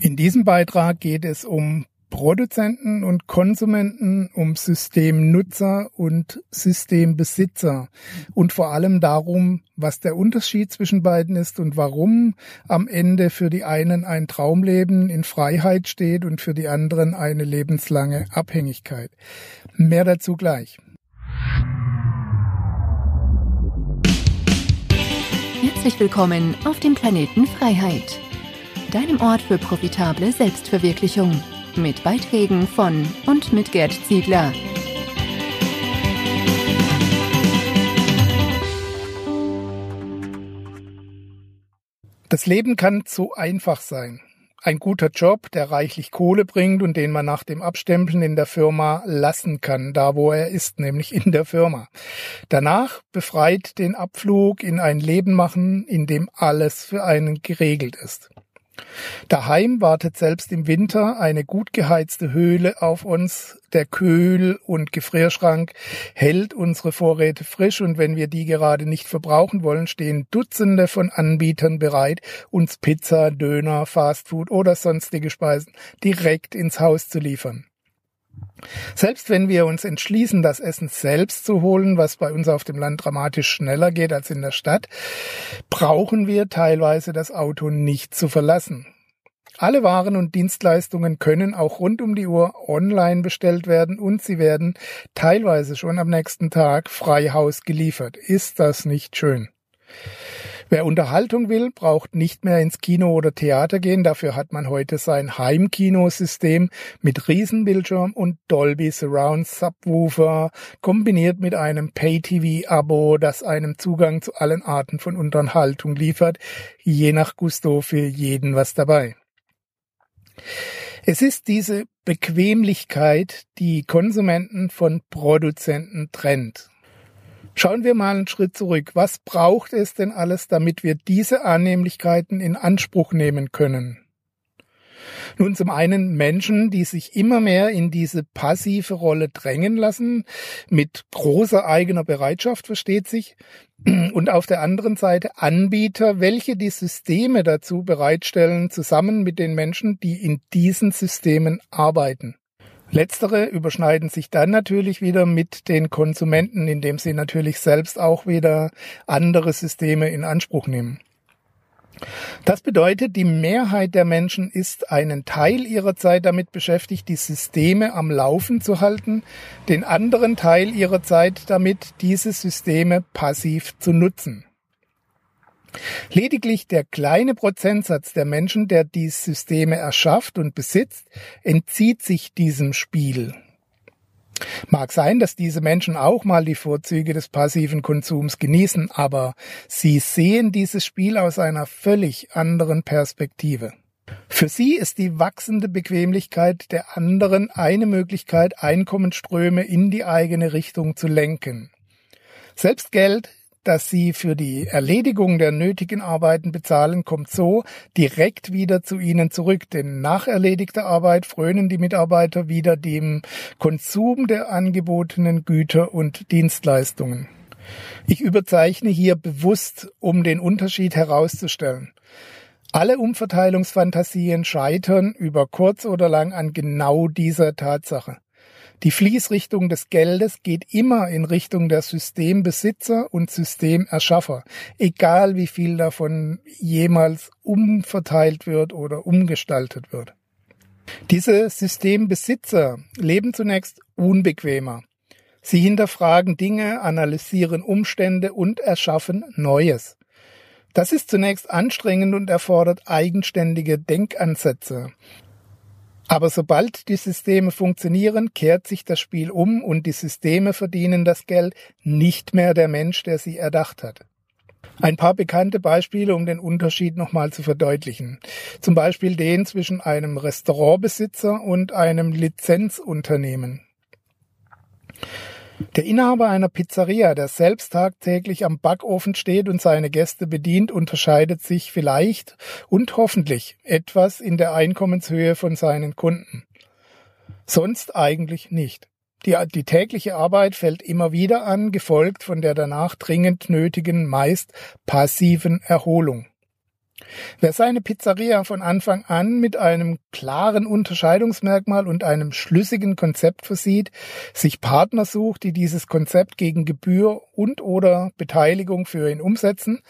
In diesem Beitrag geht es um Produzenten und Konsumenten, um Systemnutzer und Systembesitzer und vor allem darum, was der Unterschied zwischen beiden ist und warum am Ende für die einen ein Traumleben in Freiheit steht und für die anderen eine lebenslange Abhängigkeit. Mehr dazu gleich. Herzlich willkommen auf dem Planeten Freiheit, deinem Ort für profitable Selbstverwirklichung mit Beiträgen von und mit Gerd Ziegler. Das Leben kann zu einfach sein. Ein guter Job, der reichlich Kohle bringt und den man nach dem Abstempeln in der Firma lassen kann, da wo er ist, nämlich in der Firma. Danach befreit den Abflug in ein Leben machen, in dem alles für einen geregelt ist. Daheim wartet selbst im Winter eine gut geheizte Höhle auf uns. Der Kühl- und Gefrierschrank hält unsere Vorräte frisch und wenn wir die gerade nicht verbrauchen wollen, stehen Dutzende von Anbietern bereit, uns Pizza, Döner, Fastfood oder sonstige Speisen direkt ins Haus zu liefern. Selbst wenn wir uns entschließen, das Essen selbst zu holen, was bei uns auf dem Land dramatisch schneller geht als in der Stadt, brauchen wir teilweise das Auto nicht zu verlassen. Alle Waren und Dienstleistungen können auch rund um die Uhr online bestellt werden und sie werden teilweise schon am nächsten Tag frei Haus geliefert. Ist das nicht schön? Wer Unterhaltung will, braucht nicht mehr ins Kino oder Theater gehen. Dafür hat man heute sein Heimkinosystem mit Riesenbildschirm und Dolby Surround Subwoofer kombiniert mit einem Pay-TV-Abo, das einem Zugang zu allen Arten von Unterhaltung liefert. Je nach Gusto für jeden was dabei. Es ist diese Bequemlichkeit, die Konsumenten von Produzenten trennt. Schauen wir mal einen Schritt zurück. Was braucht es denn alles, damit wir diese Annehmlichkeiten in Anspruch nehmen können? Nun zum einen Menschen, die sich immer mehr in diese passive Rolle drängen lassen, mit großer eigener Bereitschaft versteht sich, und auf der anderen Seite Anbieter, welche die Systeme dazu bereitstellen, zusammen mit den Menschen, die in diesen Systemen arbeiten. Letztere überschneiden sich dann natürlich wieder mit den Konsumenten, indem sie natürlich selbst auch wieder andere Systeme in Anspruch nehmen. Das bedeutet, die Mehrheit der Menschen ist einen Teil ihrer Zeit damit beschäftigt, die Systeme am Laufen zu halten, den anderen Teil ihrer Zeit damit, diese Systeme passiv zu nutzen. Lediglich der kleine Prozentsatz der Menschen, der die Systeme erschafft und besitzt, entzieht sich diesem Spiel. Mag sein, dass diese Menschen auch mal die Vorzüge des passiven Konsums genießen, aber sie sehen dieses Spiel aus einer völlig anderen Perspektive. Für sie ist die wachsende Bequemlichkeit der anderen eine Möglichkeit, Einkommensströme in die eigene Richtung zu lenken. Selbst Geld das sie für die Erledigung der nötigen Arbeiten bezahlen, kommt so direkt wieder zu ihnen zurück. Denn nach erledigter Arbeit frönen die Mitarbeiter wieder dem Konsum der angebotenen Güter und Dienstleistungen. Ich überzeichne hier bewusst, um den Unterschied herauszustellen. Alle Umverteilungsfantasien scheitern über kurz oder lang an genau dieser Tatsache. Die Fließrichtung des Geldes geht immer in Richtung der Systembesitzer und Systemerschaffer, egal wie viel davon jemals umverteilt wird oder umgestaltet wird. Diese Systembesitzer leben zunächst unbequemer. Sie hinterfragen Dinge, analysieren Umstände und erschaffen Neues. Das ist zunächst anstrengend und erfordert eigenständige Denkansätze. Aber sobald die Systeme funktionieren, kehrt sich das Spiel um und die Systeme verdienen das Geld, nicht mehr der Mensch, der sie erdacht hat. Ein paar bekannte Beispiele, um den Unterschied nochmal zu verdeutlichen. Zum Beispiel den zwischen einem Restaurantbesitzer und einem Lizenzunternehmen. Der Inhaber einer Pizzeria, der selbst tagtäglich am Backofen steht und seine Gäste bedient, unterscheidet sich vielleicht und hoffentlich etwas in der Einkommenshöhe von seinen Kunden. Sonst eigentlich nicht. Die, die tägliche Arbeit fällt immer wieder an, gefolgt von der danach dringend nötigen, meist passiven Erholung. Wer seine Pizzeria von Anfang an mit einem klaren Unterscheidungsmerkmal und einem schlüssigen Konzept versieht, sich Partner sucht, die dieses Konzept gegen Gebühr und oder Beteiligung für ihn umsetzen,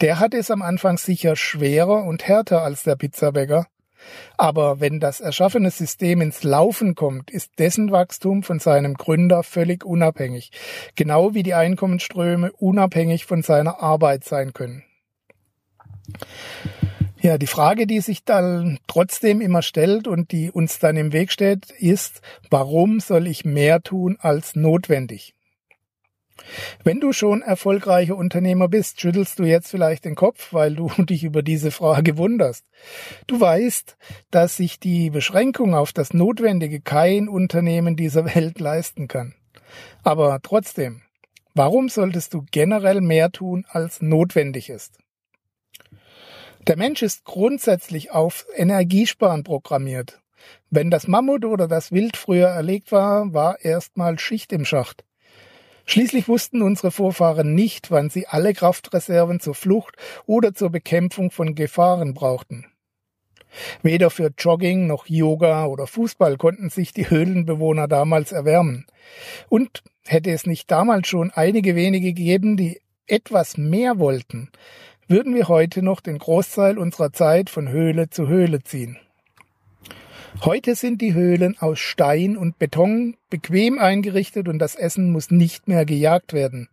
der hat es am Anfang sicher schwerer und härter als der Pizzabäcker. Aber wenn das erschaffene System ins Laufen kommt, ist dessen Wachstum von seinem Gründer völlig unabhängig, genau wie die Einkommensströme unabhängig von seiner Arbeit sein können. Ja, die Frage, die sich dann trotzdem immer stellt und die uns dann im Weg steht, ist, warum soll ich mehr tun als notwendig? Wenn du schon erfolgreicher Unternehmer bist, schüttelst du jetzt vielleicht den Kopf, weil du dich über diese Frage wunderst. Du weißt, dass sich die Beschränkung auf das Notwendige kein Unternehmen dieser Welt leisten kann. Aber trotzdem, warum solltest du generell mehr tun, als notwendig ist? Der Mensch ist grundsätzlich auf Energiesparen programmiert. Wenn das Mammut oder das Wild früher erlegt war, war erstmal Schicht im Schacht. Schließlich wussten unsere Vorfahren nicht, wann sie alle Kraftreserven zur Flucht oder zur Bekämpfung von Gefahren brauchten. Weder für Jogging noch Yoga oder Fußball konnten sich die Höhlenbewohner damals erwärmen. Und hätte es nicht damals schon einige wenige gegeben, die etwas mehr wollten, würden wir heute noch den Großteil unserer Zeit von Höhle zu Höhle ziehen. Heute sind die Höhlen aus Stein und Beton bequem eingerichtet und das Essen muss nicht mehr gejagt werden.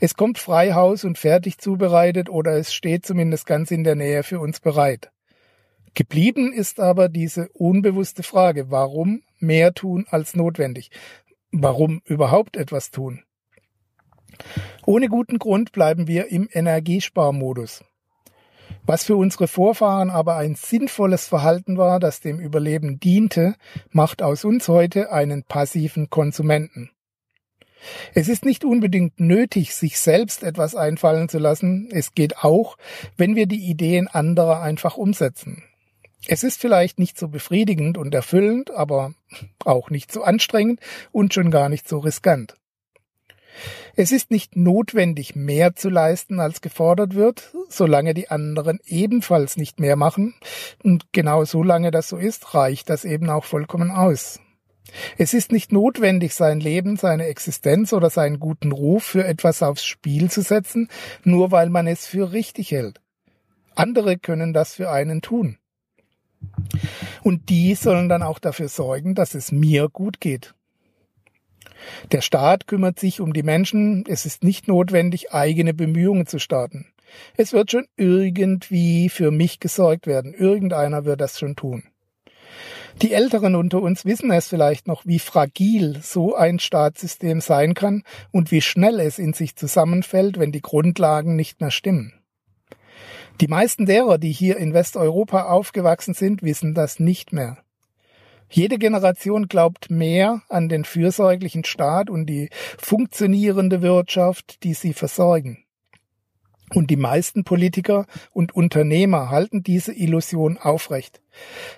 Es kommt frei Haus und fertig zubereitet oder es steht zumindest ganz in der Nähe für uns bereit. Geblieben ist aber diese unbewusste Frage, warum mehr tun als notwendig? Warum überhaupt etwas tun? Ohne guten Grund bleiben wir im Energiesparmodus. Was für unsere Vorfahren aber ein sinnvolles Verhalten war, das dem Überleben diente, macht aus uns heute einen passiven Konsumenten. Es ist nicht unbedingt nötig, sich selbst etwas einfallen zu lassen. Es geht auch, wenn wir die Ideen anderer einfach umsetzen. Es ist vielleicht nicht so befriedigend und erfüllend, aber auch nicht so anstrengend und schon gar nicht so riskant. Es ist nicht notwendig, mehr zu leisten, als gefordert wird, solange die anderen ebenfalls nicht mehr machen. Und genau solange das so ist, reicht das eben auch vollkommen aus. Es ist nicht notwendig, sein Leben, seine Existenz oder seinen guten Ruf für etwas aufs Spiel zu setzen, nur weil man es für richtig hält. Andere können das für einen tun. Und die sollen dann auch dafür sorgen, dass es mir gut geht. Der Staat kümmert sich um die Menschen. Es ist nicht notwendig, eigene Bemühungen zu starten. Es wird schon irgendwie für mich gesorgt werden. Irgendeiner wird das schon tun. Die Älteren unter uns wissen es vielleicht noch, wie fragil so ein Staatssystem sein kann und wie schnell es in sich zusammenfällt, wenn die Grundlagen nicht mehr stimmen. Die meisten derer, die hier in Westeuropa aufgewachsen sind, wissen das nicht mehr. Jede Generation glaubt mehr an den fürsorglichen Staat und die funktionierende Wirtschaft, die sie versorgen. Und die meisten Politiker und Unternehmer halten diese Illusion aufrecht.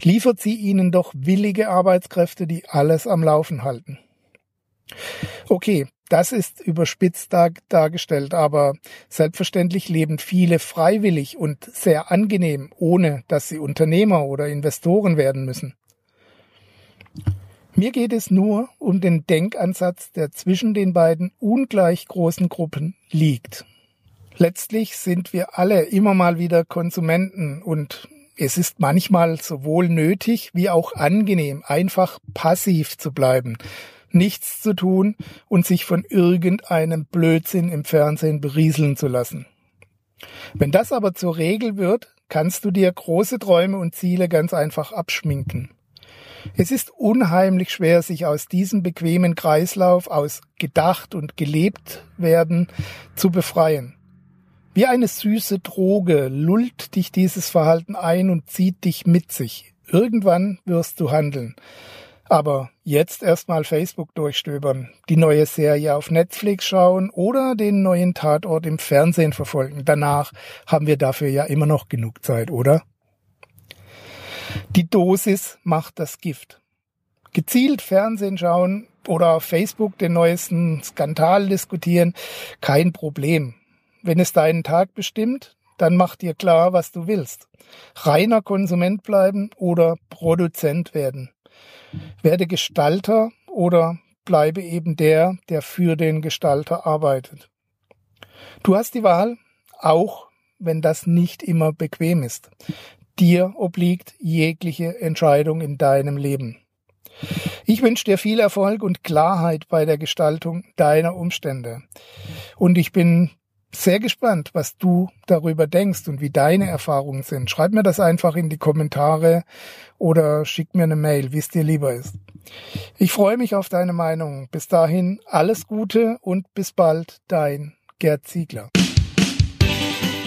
Liefert sie ihnen doch willige Arbeitskräfte, die alles am Laufen halten. Okay, das ist überspitzt dar dargestellt, aber selbstverständlich leben viele freiwillig und sehr angenehm, ohne dass sie Unternehmer oder Investoren werden müssen. Mir geht es nur um den Denkansatz, der zwischen den beiden ungleich großen Gruppen liegt. Letztlich sind wir alle immer mal wieder Konsumenten und es ist manchmal sowohl nötig wie auch angenehm, einfach passiv zu bleiben, nichts zu tun und sich von irgendeinem Blödsinn im Fernsehen berieseln zu lassen. Wenn das aber zur Regel wird, kannst du dir große Träume und Ziele ganz einfach abschminken. Es ist unheimlich schwer, sich aus diesem bequemen Kreislauf aus gedacht und gelebt werden zu befreien. Wie eine süße Droge lullt dich dieses Verhalten ein und zieht dich mit sich. Irgendwann wirst du handeln. Aber jetzt erstmal Facebook durchstöbern, die neue Serie auf Netflix schauen oder den neuen Tatort im Fernsehen verfolgen. Danach haben wir dafür ja immer noch genug Zeit, oder? Die Dosis macht das Gift. Gezielt Fernsehen schauen oder auf Facebook den neuesten Skandal diskutieren, kein Problem. Wenn es deinen Tag bestimmt, dann mach dir klar, was du willst. Reiner Konsument bleiben oder Produzent werden. Werde Gestalter oder bleibe eben der, der für den Gestalter arbeitet. Du hast die Wahl, auch wenn das nicht immer bequem ist. Dir obliegt jegliche Entscheidung in deinem Leben. Ich wünsche dir viel Erfolg und Klarheit bei der Gestaltung deiner Umstände. Und ich bin sehr gespannt, was du darüber denkst und wie deine Erfahrungen sind. Schreib mir das einfach in die Kommentare oder schick mir eine Mail, wie es dir lieber ist. Ich freue mich auf deine Meinung. Bis dahin alles Gute und bis bald, dein Gerd Ziegler.